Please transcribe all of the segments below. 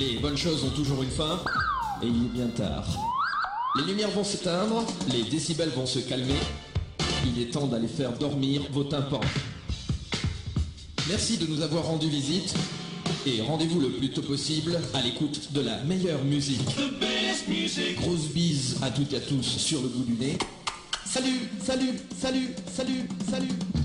Les bonnes choses ont toujours une fin, et il est bien tard. Les lumières vont s'éteindre, les décibels vont se calmer. Il est temps d'aller faire dormir vos tympans. Merci de nous avoir rendu visite et rendez-vous le plus tôt possible à l'écoute de la meilleure musique. Grosse bise à toutes et à tous sur le bout du nez. Salut, salut, salut, salut, salut.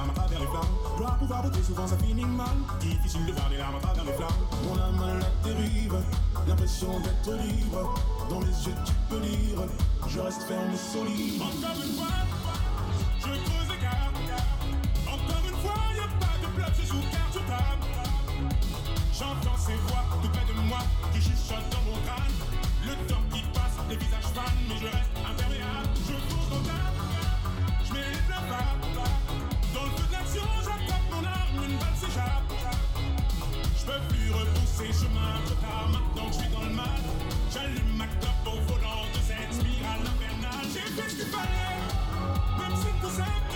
Larmes à travers les flammes. Gloire pouvoir voter, souvent ça finit mal. Difficile de voir des larmes à travers les flammes. Mon âme à la dérive, l'impression d'être libre. Dans les yeux tu peux lire, je reste ferme et solide. Encore une fois, je creuse les cartes. Encore une fois, y a pas de bloc, je joue carte sur table. J'entends ces voix tout près de moi qui chuchotent dans mon crâne. Le temps qui passe, les visages fanent, mais je reste chemin maintenant que je suis dans le mal. J'allume ma volant de cette spirale infernale. J'ai fait ce qu'il fallait, même si tout ça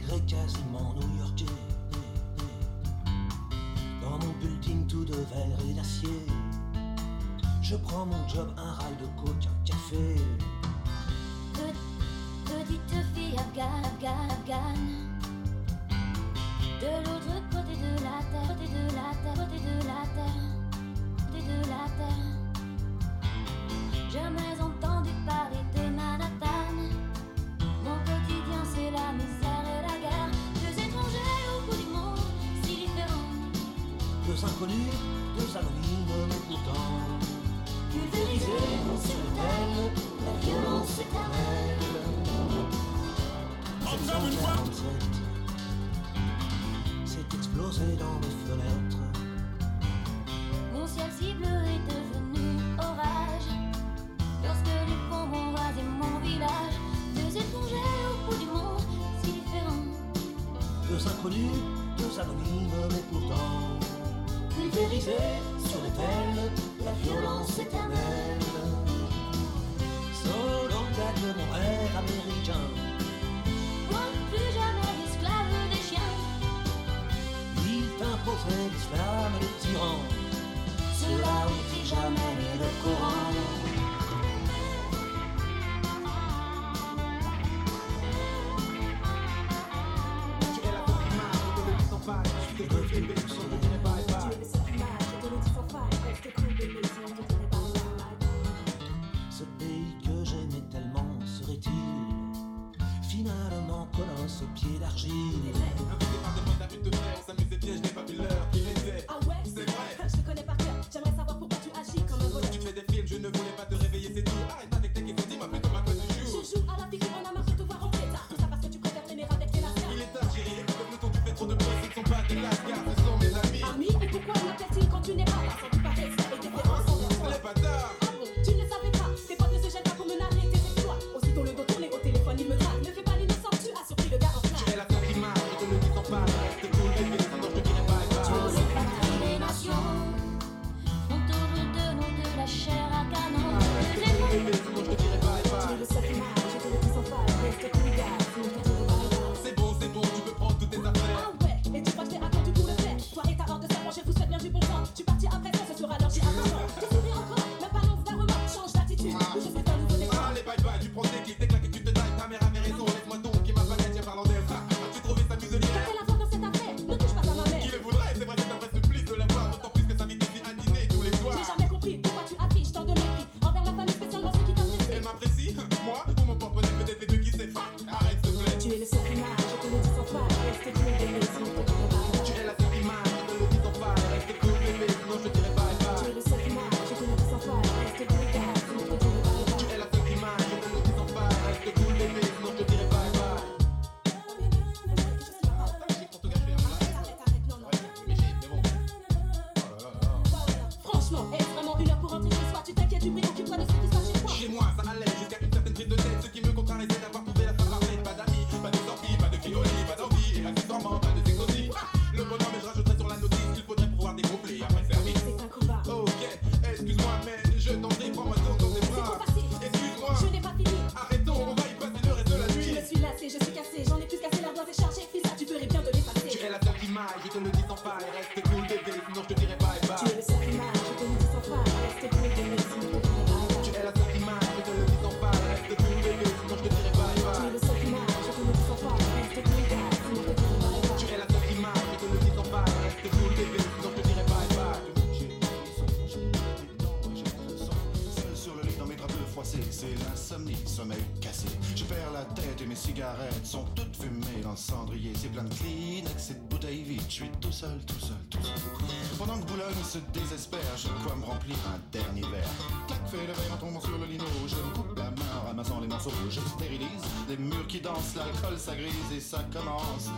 quasiment new-yorkais. Dans mon building tout de verre et d'acier, je prends mon job, un rail de coke, un café. Petite fille afghane. De l'autre côté de la terre, côté de la terre, côté de la terre, côté de la terre. Encore une fois. 1947, c'est explosé dans mes fenêtres. Mon ciel si bleu est devenu orage Lorsque les bombes ont rasé mon village Deux étrangers au bout du monde, si différents Deux inconnus, deux anonymes, mais pourtant pulvérisés sur les pelles, la violence éternelle. Soldat de mon rêve américain, l'islam tyrans. Cela n'écrit jamais le Coran Ce pays que j'aimais tellement serait-il finalement colosse au pied d'argile? danse, l'alcool ça grise et ça commence.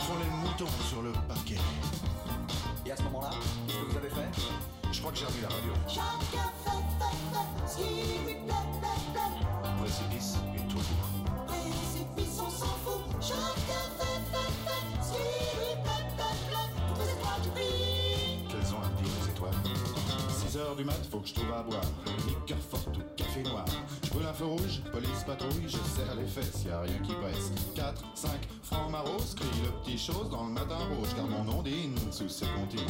Font les moutons sur le parquet. Et à ce moment-là, qu'est-ce que vous avez fait? Je crois que j'ai revu la radio. Chacun fait, fait, fait ce qui lui plaît, plaît, plaît. Précipice et tout. Précipice, on s'en fout. Chacun fait, fait, fait ce qui lui plaît, plaît, plaît. Toutes les étoiles du pays. Quelles ont à dire les étoiles? 6 heures du mat, faut que je trouve à boire. Liqueur forte ou café noir brûle un feu rouge, police patrouille, je serre les fesses, y a rien qui presse. 4, 5, francs marose, crie le petit chose dans le matin rouge, car mon ondine sous ses comptines.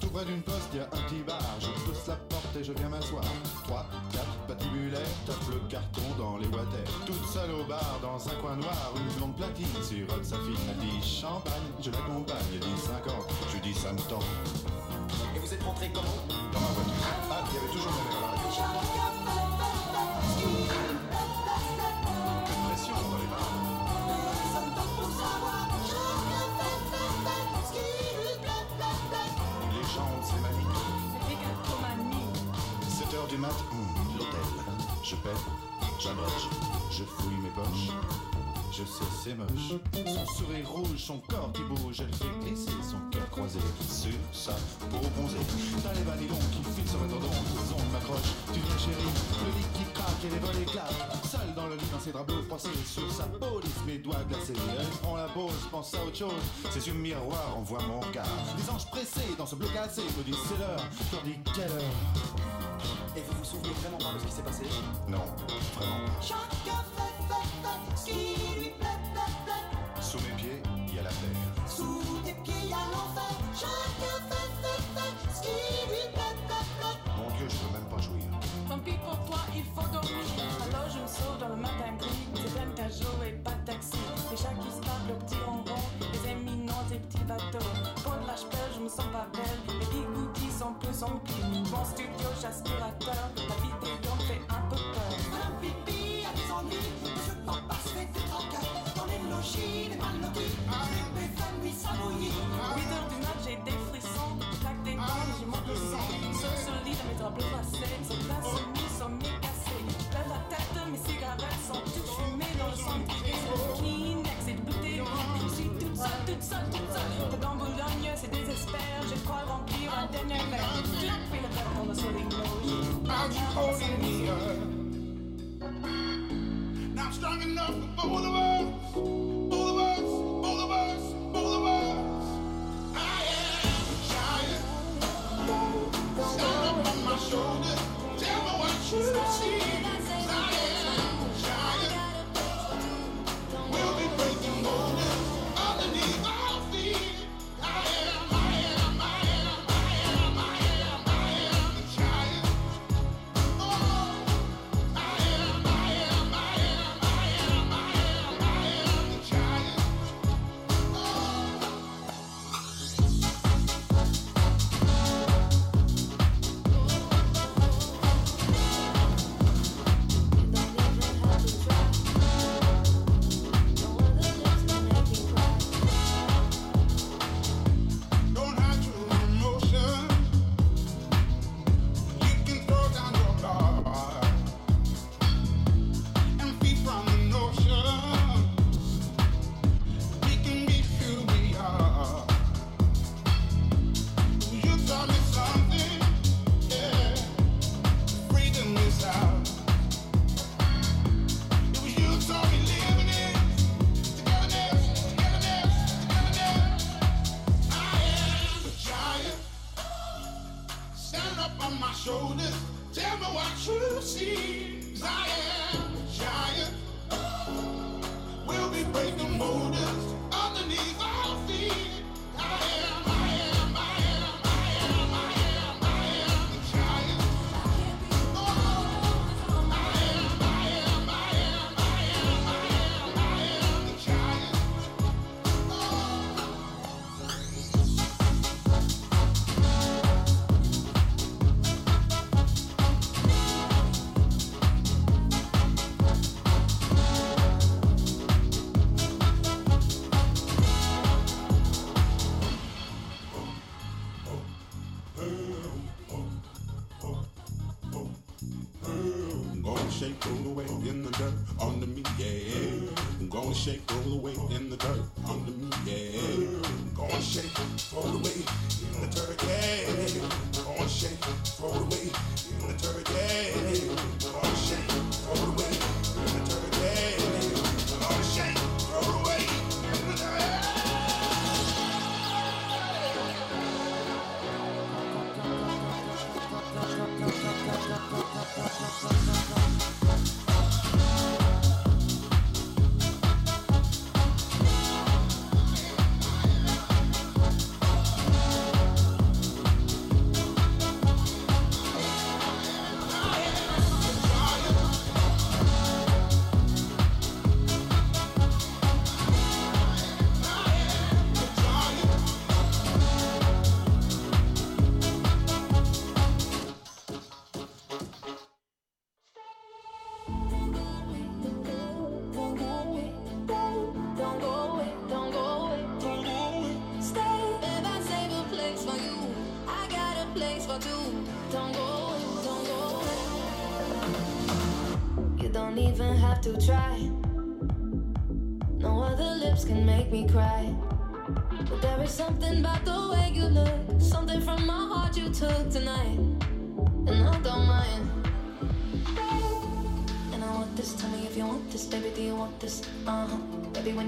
Tout près d'une poste, y a un petit bar, je pousse la porte et je viens m'asseoir. 3, 4, patibulaire, tape le carton dans les water. Toute seule au bar, dans un coin noir, une blonde platine sirote sa fille. Elle dit champagne, je l'accompagne, elle dit 50, je dis ça me tente. Et vous êtes rentré comment? Dans ma voiture. paie, je fouille mes poches. Je sais, c'est moche. Son sourire rouge, son corps qui bouge, elle fait glisser son cœur croisé sur sa peau bronzée. T'as les balillons qui filent sur le dordon, les ondes m'accrochent. Tu viens, chérie, le lit qui craque et les volets claquent. Seul dans le lit, dans ses draps bleus froissés, sur sa peau, lisse mes doigts glacés. Elle prend la pause, pense à autre chose. Ses yeux miroirs envoient mon cas. Les anges pressés dans ce bleu cassé. me disent c'est l'heure. Je leur dis quelle heure? Et vous vous souvenez vraiment de ce qui s'est passé? Non, vraiment. sun.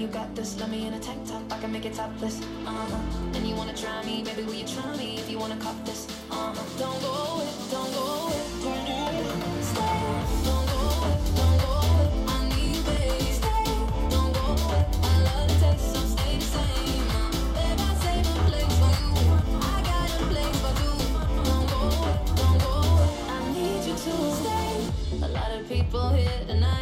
You got this, let me in a tank top, I can make it topless. Uh huh. And you wanna try me, baby, will you try me if you wanna cop this? Uh huh. Don't go away, don't go away, don't go away. Stay, don't go away, don't go away. I need you, baby. Stay, don't go away. Love the same. Uh, babe, I save a place for you. I got a place for. Don't go away, don't go away. I need you to stay. A lot of people here tonight,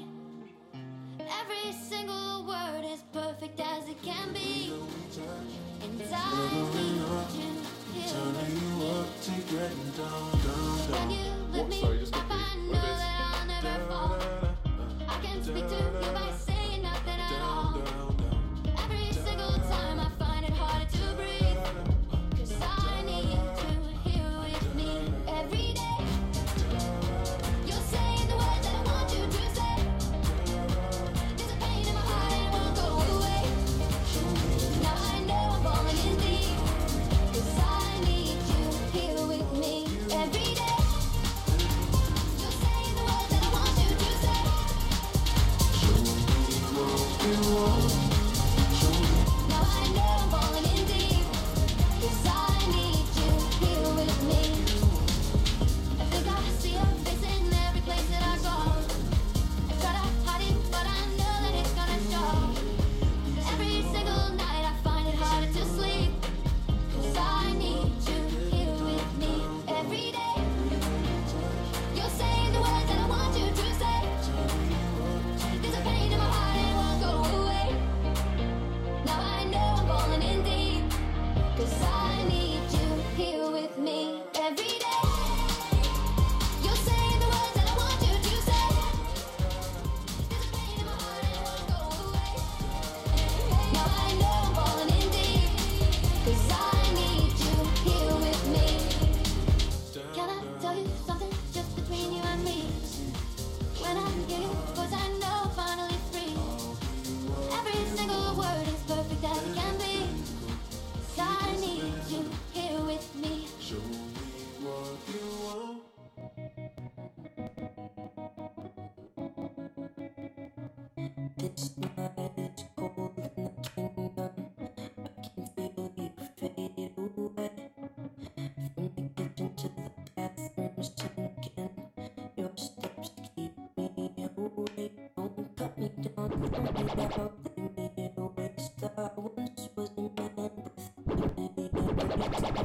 perfect as it can be. And I need you Turning you up to getting down, down, down. you lift me up, I know that I'll never fall. I can speak to you by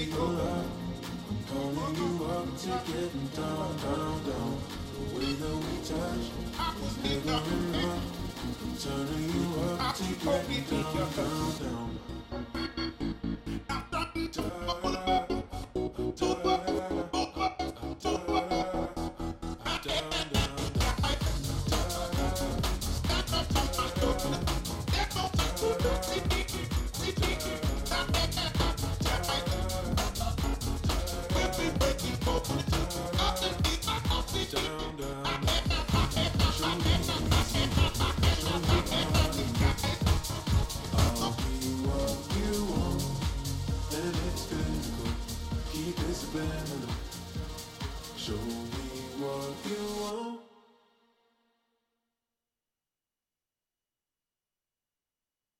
I'm calling you up to get down, down, down. The way that we touch is. I'm turning you up to getting down, down,